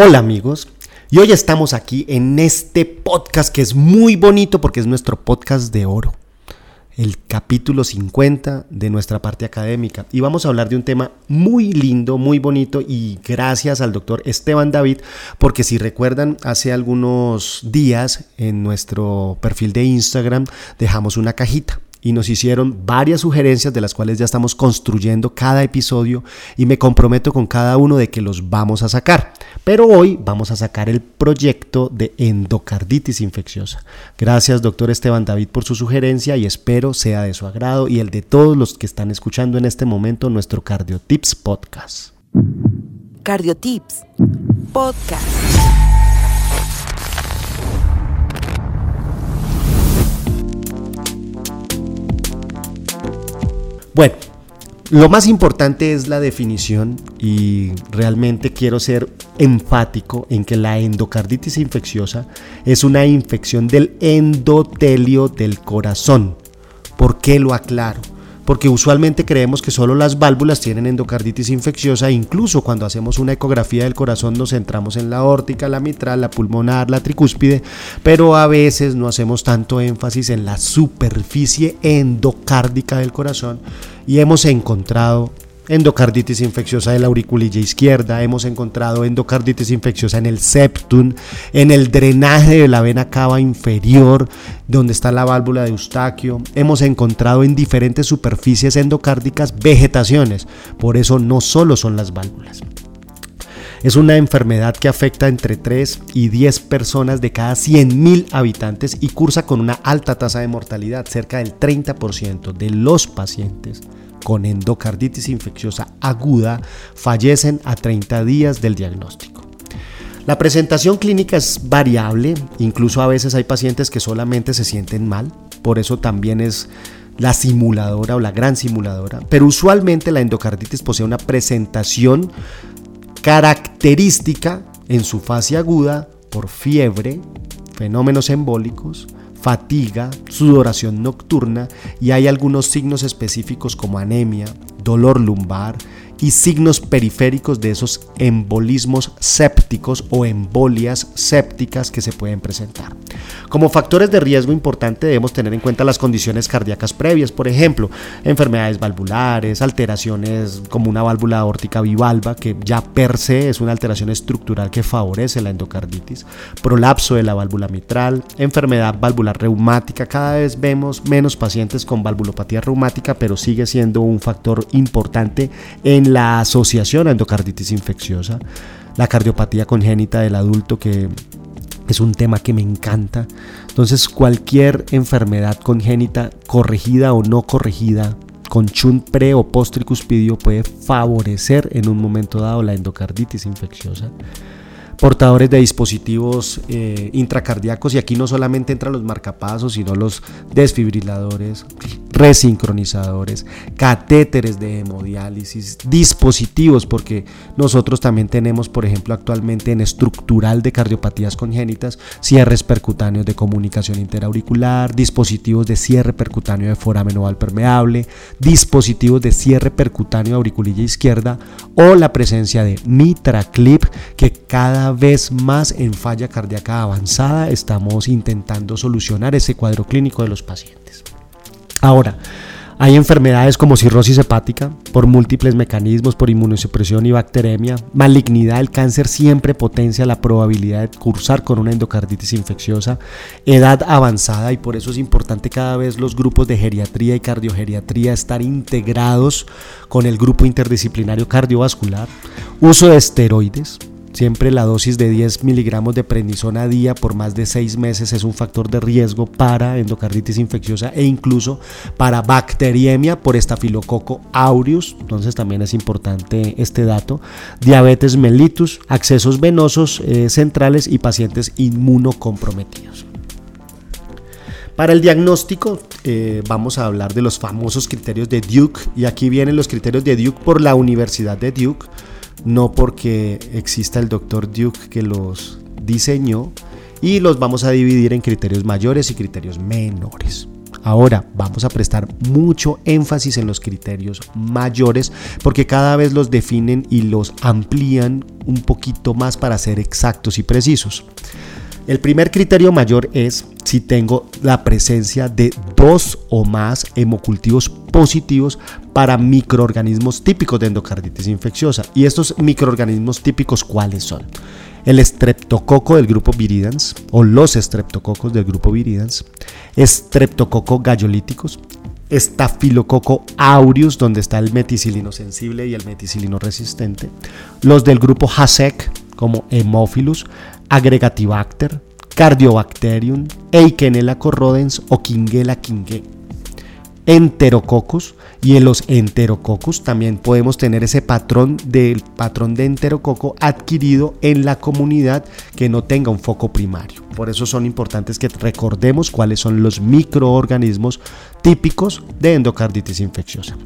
Hola amigos, y hoy estamos aquí en este podcast que es muy bonito porque es nuestro podcast de oro, el capítulo 50 de nuestra parte académica. Y vamos a hablar de un tema muy lindo, muy bonito y gracias al doctor Esteban David, porque si recuerdan, hace algunos días en nuestro perfil de Instagram dejamos una cajita y nos hicieron varias sugerencias de las cuales ya estamos construyendo cada episodio y me comprometo con cada uno de que los vamos a sacar. Pero hoy vamos a sacar el proyecto de endocarditis infecciosa. Gracias doctor Esteban David por su sugerencia y espero sea de su agrado y el de todos los que están escuchando en este momento nuestro Cardiotips podcast. Cardiotips podcast. Bueno, lo más importante es la definición y realmente quiero ser enfático en que la endocarditis infecciosa es una infección del endotelio del corazón. ¿Por qué lo aclaro? Porque usualmente creemos que solo las válvulas tienen endocarditis infecciosa, incluso cuando hacemos una ecografía del corazón nos centramos en la órtica, la mitral, la pulmonar, la tricúspide, pero a veces no hacemos tanto énfasis en la superficie endocárdica del corazón y hemos encontrado endocarditis infecciosa de la auriculilla izquierda, hemos encontrado endocarditis infecciosa en el septum, en el drenaje de la vena cava inferior, donde está la válvula de Eustaquio, hemos encontrado en diferentes superficies endocárdicas vegetaciones, por eso no solo son las válvulas. Es una enfermedad que afecta entre 3 y 10 personas de cada 100.000 habitantes y cursa con una alta tasa de mortalidad. Cerca del 30% de los pacientes con endocarditis infecciosa aguda fallecen a 30 días del diagnóstico. La presentación clínica es variable, incluso a veces hay pacientes que solamente se sienten mal, por eso también es la simuladora o la gran simuladora, pero usualmente la endocarditis posee una presentación característica en su fase aguda por fiebre, fenómenos embólicos, fatiga, sudoración nocturna y hay algunos signos específicos como anemia, dolor lumbar y signos periféricos de esos embolismos o embolias sépticas que se pueden presentar. Como factores de riesgo importante debemos tener en cuenta las condiciones cardíacas previas, por ejemplo, enfermedades valvulares, alteraciones como una válvula aórtica bivalva, que ya per se es una alteración estructural que favorece la endocarditis, prolapso de la válvula mitral, enfermedad valvular reumática, cada vez vemos menos pacientes con valvulopatía reumática, pero sigue siendo un factor importante en la asociación a endocarditis infecciosa, la cardiopatía congénita del adulto que es un tema que me encanta. Entonces cualquier enfermedad congénita, corregida o no corregida, con chunt pre o post tricuspidio puede favorecer en un momento dado la endocarditis infecciosa portadores de dispositivos eh, intracardíacos y aquí no solamente entran los marcapasos, sino los desfibriladores, resincronizadores, catéteres de hemodiálisis, dispositivos, porque nosotros también tenemos, por ejemplo, actualmente en estructural de cardiopatías congénitas, cierres percutáneos de comunicación interauricular, dispositivos de cierre percutáneo de foramen oval permeable, dispositivos de cierre percutáneo de auriculilla izquierda o la presencia de mitraclip que cada vez más en falla cardíaca avanzada estamos intentando solucionar ese cuadro clínico de los pacientes. Ahora, hay enfermedades como cirrosis hepática por múltiples mecanismos, por inmunosupresión y bacteremia. Malignidad del cáncer siempre potencia la probabilidad de cursar con una endocarditis infecciosa. Edad avanzada y por eso es importante cada vez los grupos de geriatría y cardiogeriatría estar integrados con el grupo interdisciplinario cardiovascular. Uso de esteroides, Siempre la dosis de 10 miligramos de prednisona a día por más de 6 meses es un factor de riesgo para endocarditis infecciosa e incluso para bacteriemia por estafilococo aureus. Entonces también es importante este dato. Diabetes mellitus, accesos venosos eh, centrales y pacientes inmunocomprometidos. Para el diagnóstico eh, vamos a hablar de los famosos criterios de Duke y aquí vienen los criterios de Duke por la Universidad de Duke no porque exista el doctor Duke que los diseñó y los vamos a dividir en criterios mayores y criterios menores. Ahora vamos a prestar mucho énfasis en los criterios mayores porque cada vez los definen y los amplían un poquito más para ser exactos y precisos. El primer criterio mayor es si tengo la presencia de dos o más hemocultivos positivos para microorganismos típicos de endocarditis infecciosa. ¿Y estos microorganismos típicos cuáles son? El streptococo del grupo viridans o los streptococos del grupo viridans, streptococo gallolíticos, estafilococo aureus, donde está el meticilino sensible y el meticilino resistente, los del grupo HASEC, como Hemophilus, Agregatibacter, Cardiobacterium, Eikenella corrodens o Kingella kinge. Enterococos y en los enterococos también podemos tener ese patrón del patrón de enterococo adquirido en la comunidad que no tenga un foco primario. Por eso son importantes que recordemos cuáles son los microorganismos típicos de endocarditis infecciosa.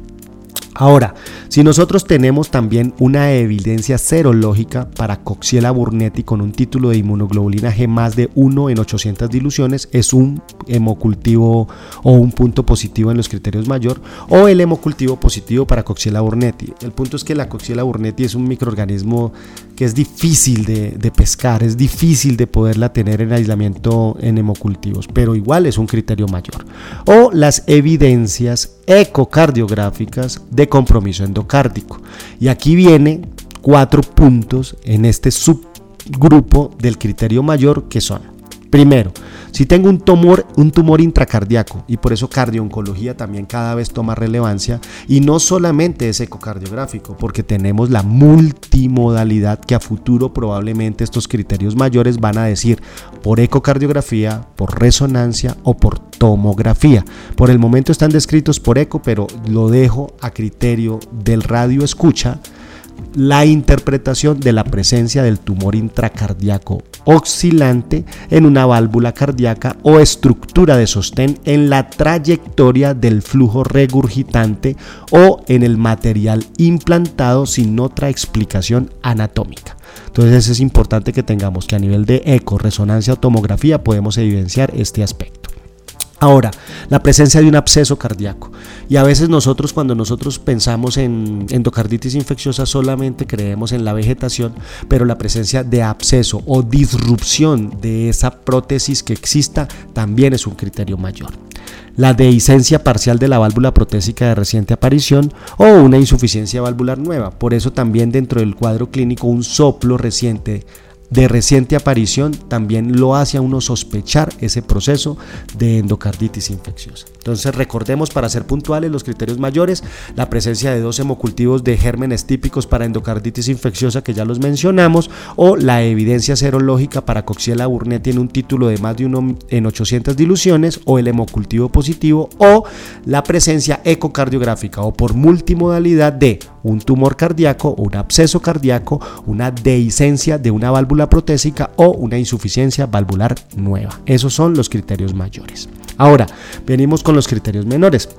Ahora, si nosotros tenemos también una evidencia serológica para Coxiella burnetti con un título de inmunoglobulina G más de 1 en 800 diluciones, es un hemocultivo o un punto positivo en los criterios mayor, o el hemocultivo positivo para Coxiella burnetti. El punto es que la Coxiella burnetti es un microorganismo que es difícil de, de pescar, es difícil de poderla tener en aislamiento en hemocultivos, pero igual es un criterio mayor. O las evidencias ecocardiográficas de compromiso endocárdico. Y aquí viene cuatro puntos en este subgrupo del criterio mayor que son Primero, si tengo un tumor, un tumor intracardíaco, y por eso cardiooncología también cada vez toma relevancia, y no solamente es ecocardiográfico, porque tenemos la multimodalidad que a futuro probablemente estos criterios mayores van a decir por ecocardiografía, por resonancia o por tomografía. Por el momento están descritos por eco, pero lo dejo a criterio del radio escucha la interpretación de la presencia del tumor intracardíaco oscilante en una válvula cardíaca o estructura de sostén en la trayectoria del flujo regurgitante o en el material implantado sin otra explicación anatómica. Entonces es importante que tengamos que a nivel de eco, resonancia o tomografía podemos evidenciar este aspecto. Ahora, la presencia de un absceso cardíaco. Y a veces nosotros cuando nosotros pensamos en endocarditis infecciosa solamente creemos en la vegetación, pero la presencia de absceso o disrupción de esa prótesis que exista también es un criterio mayor. La dehiscencia parcial de la válvula protésica de reciente aparición o una insuficiencia valvular nueva. Por eso también dentro del cuadro clínico un soplo reciente de reciente aparición también lo hace a uno sospechar ese proceso de endocarditis infecciosa. Entonces recordemos para ser puntuales los criterios mayores, la presencia de dos hemocultivos de gérmenes típicos para endocarditis infecciosa que ya los mencionamos o la evidencia serológica para Coxiella burnetti en un título de más de uno en 800 diluciones o el hemocultivo positivo o la presencia ecocardiográfica o por multimodalidad de un tumor cardíaco, un absceso cardíaco, una dehiscencia de una válvula protésica o una insuficiencia valvular nueva. Esos son los criterios mayores. Ahora, venimos con los criterios menores.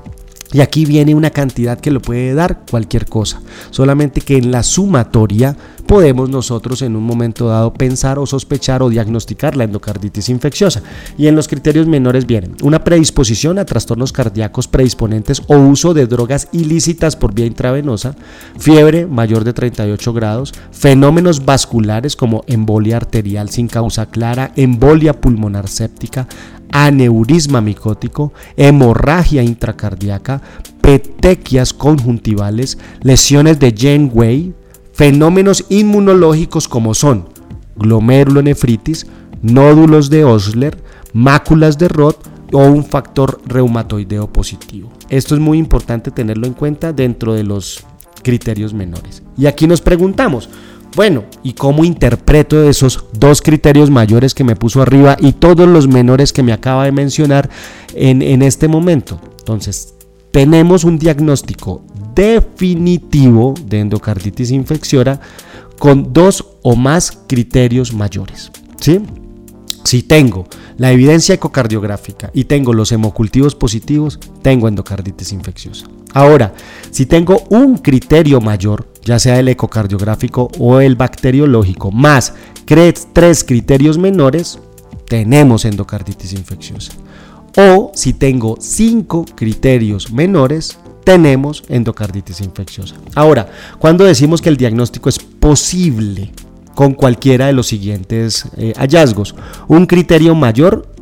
Y aquí viene una cantidad que lo puede dar cualquier cosa. Solamente que en la sumatoria podemos nosotros en un momento dado pensar o sospechar o diagnosticar la endocarditis infecciosa. Y en los criterios menores vienen una predisposición a trastornos cardíacos predisponentes o uso de drogas ilícitas por vía intravenosa, fiebre mayor de 38 grados, fenómenos vasculares como embolia arterial sin causa clara, embolia pulmonar séptica, aneurisma micótico, hemorragia intracardíaca, petequias conjuntivales, lesiones de Janeway, fenómenos inmunológicos como son glomerulonefritis, nódulos de Osler, máculas de Roth o un factor reumatoideo positivo. Esto es muy importante tenerlo en cuenta dentro de los criterios menores. Y aquí nos preguntamos, bueno, ¿y cómo interpreto esos dos criterios mayores que me puso arriba y todos los menores que me acaba de mencionar en, en este momento? Entonces, tenemos un diagnóstico definitivo de endocarditis infecciosa con dos o más criterios mayores. ¿sí? Si tengo la evidencia ecocardiográfica y tengo los hemocultivos positivos, tengo endocarditis infecciosa. Ahora, si tengo un criterio mayor, ya sea el ecocardiográfico o el bacteriológico, más tres criterios menores, tenemos endocarditis infecciosa. O si tengo cinco criterios menores, tenemos endocarditis infecciosa. Ahora, cuando decimos que el diagnóstico es posible con cualquiera de los siguientes eh, hallazgos, un criterio mayor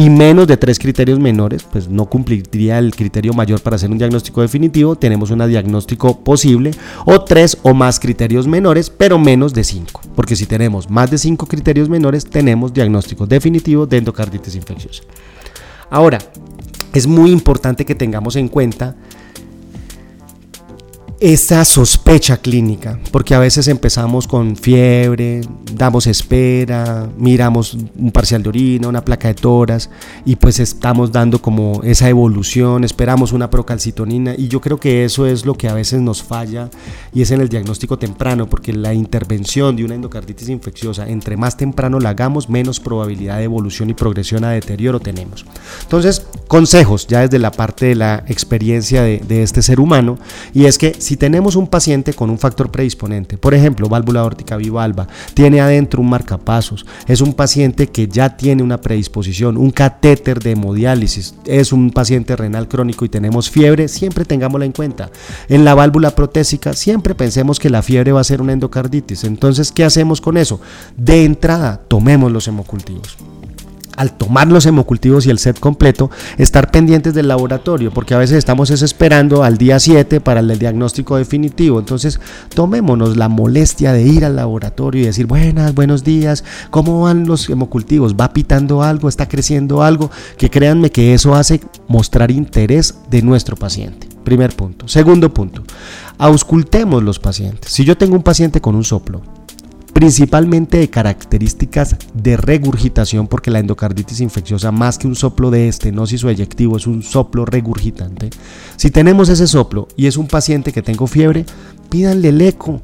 y menos de tres criterios menores, pues no cumpliría el criterio mayor para hacer un diagnóstico definitivo, tenemos un diagnóstico posible, o tres o más criterios menores, pero menos de cinco, porque si tenemos más de cinco criterios menores, tenemos diagnóstico definitivo de endocarditis infecciosa. Ahora, es muy importante que tengamos en cuenta esa sospecha clínica, porque a veces empezamos con fiebre, damos espera, miramos un parcial de orina, una placa de toras y pues estamos dando como esa evolución, esperamos una procalcitonina y yo creo que eso es lo que a veces nos falla y es en el diagnóstico temprano, porque la intervención de una endocarditis infecciosa, entre más temprano la hagamos, menos probabilidad de evolución y progresión a deterioro tenemos. Entonces, consejos ya desde la parte de la experiencia de, de este ser humano y es que si tenemos un paciente con un factor predisponente, por ejemplo, válvula órtica bivalva, tiene adentro un marcapasos, es un paciente que ya tiene una predisposición, un catéter de hemodiálisis, es un paciente renal crónico y tenemos fiebre, siempre tengámosla en cuenta. En la válvula protésica siempre pensemos que la fiebre va a ser una endocarditis. Entonces, ¿qué hacemos con eso? De entrada, tomemos los hemocultivos al tomar los hemocultivos y el set completo, estar pendientes del laboratorio, porque a veces estamos esperando al día 7 para el diagnóstico definitivo. Entonces, tomémonos la molestia de ir al laboratorio y decir, buenas, buenos días, ¿cómo van los hemocultivos? ¿Va pitando algo? ¿Está creciendo algo? Que créanme que eso hace mostrar interés de nuestro paciente. Primer punto. Segundo punto, auscultemos los pacientes. Si yo tengo un paciente con un soplo, principalmente de características de regurgitación, porque la endocarditis infecciosa, más que un soplo de estenosis o eyectivo, es un soplo regurgitante. Si tenemos ese soplo y es un paciente que tengo fiebre, pídanle el eco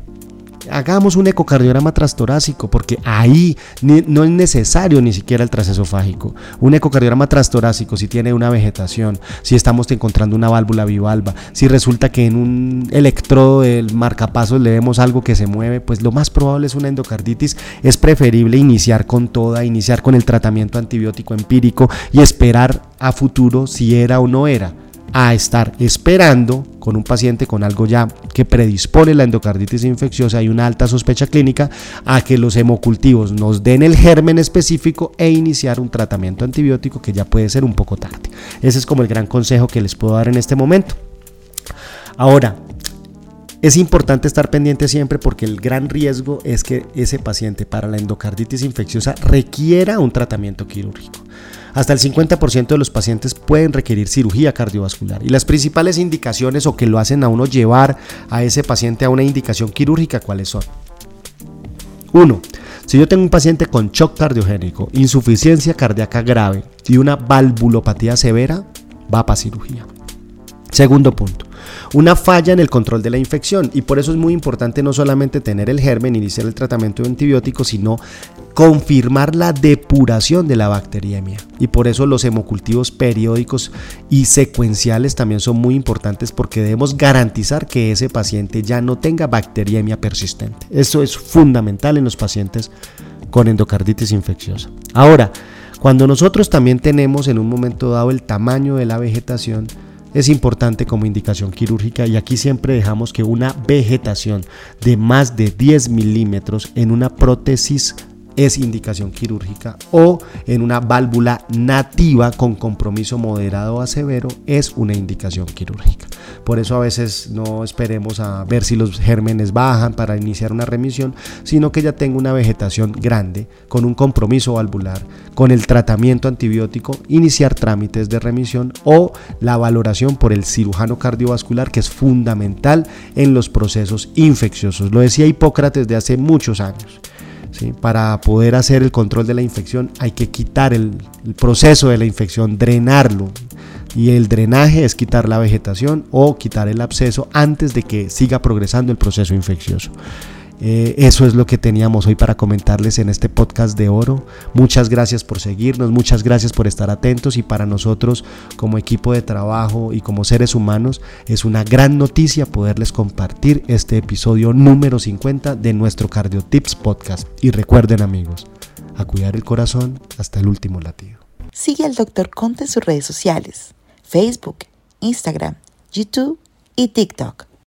hagamos un ecocardiograma trastorácico, porque ahí no es necesario ni siquiera el trasesofágico. Un ecocardiograma trastorácico, si tiene una vegetación, si estamos encontrando una válvula bivalva, si resulta que en un electrodo del marcapasos le vemos algo que se mueve, pues lo más probable es una endocarditis. Es preferible iniciar con toda, iniciar con el tratamiento antibiótico empírico y esperar a futuro si era o no era a estar esperando con un paciente con algo ya que predispone la endocarditis infecciosa y una alta sospecha clínica a que los hemocultivos nos den el germen específico e iniciar un tratamiento antibiótico que ya puede ser un poco tarde. Ese es como el gran consejo que les puedo dar en este momento. Ahora, es importante estar pendiente siempre porque el gran riesgo es que ese paciente para la endocarditis infecciosa requiera un tratamiento quirúrgico. Hasta el 50% de los pacientes pueden requerir cirugía cardiovascular. Y las principales indicaciones o que lo hacen a uno llevar a ese paciente a una indicación quirúrgica, ¿cuáles son? 1. Si yo tengo un paciente con shock cardiogénico, insuficiencia cardíaca grave y una valvulopatía severa, va para cirugía. Segundo punto, una falla en el control de la infección y por eso es muy importante no solamente tener el germen, iniciar el tratamiento de antibióticos, sino confirmar la depuración de la bacteriemia. Y por eso los hemocultivos periódicos y secuenciales también son muy importantes porque debemos garantizar que ese paciente ya no tenga bacteriemia persistente. Eso es fundamental en los pacientes con endocarditis infecciosa. Ahora, cuando nosotros también tenemos en un momento dado el tamaño de la vegetación, es importante como indicación quirúrgica y aquí siempre dejamos que una vegetación de más de 10 milímetros en una prótesis es indicación quirúrgica o en una válvula nativa con compromiso moderado a severo es una indicación quirúrgica. Por eso a veces no esperemos a ver si los gérmenes bajan para iniciar una remisión, sino que ya tengo una vegetación grande con un compromiso valvular, con el tratamiento antibiótico, iniciar trámites de remisión o la valoración por el cirujano cardiovascular que es fundamental en los procesos infecciosos. Lo decía Hipócrates de hace muchos años. Para poder hacer el control de la infección hay que quitar el, el proceso de la infección, drenarlo. Y el drenaje es quitar la vegetación o quitar el absceso antes de que siga progresando el proceso infeccioso. Eh, eso es lo que teníamos hoy para comentarles en este podcast de oro. Muchas gracias por seguirnos, muchas gracias por estar atentos y para nosotros como equipo de trabajo y como seres humanos es una gran noticia poderles compartir este episodio número 50 de nuestro Cardio Tips podcast. Y recuerden amigos, a cuidar el corazón hasta el último latido. Sigue al Dr. Conte en sus redes sociales, Facebook, Instagram, YouTube y TikTok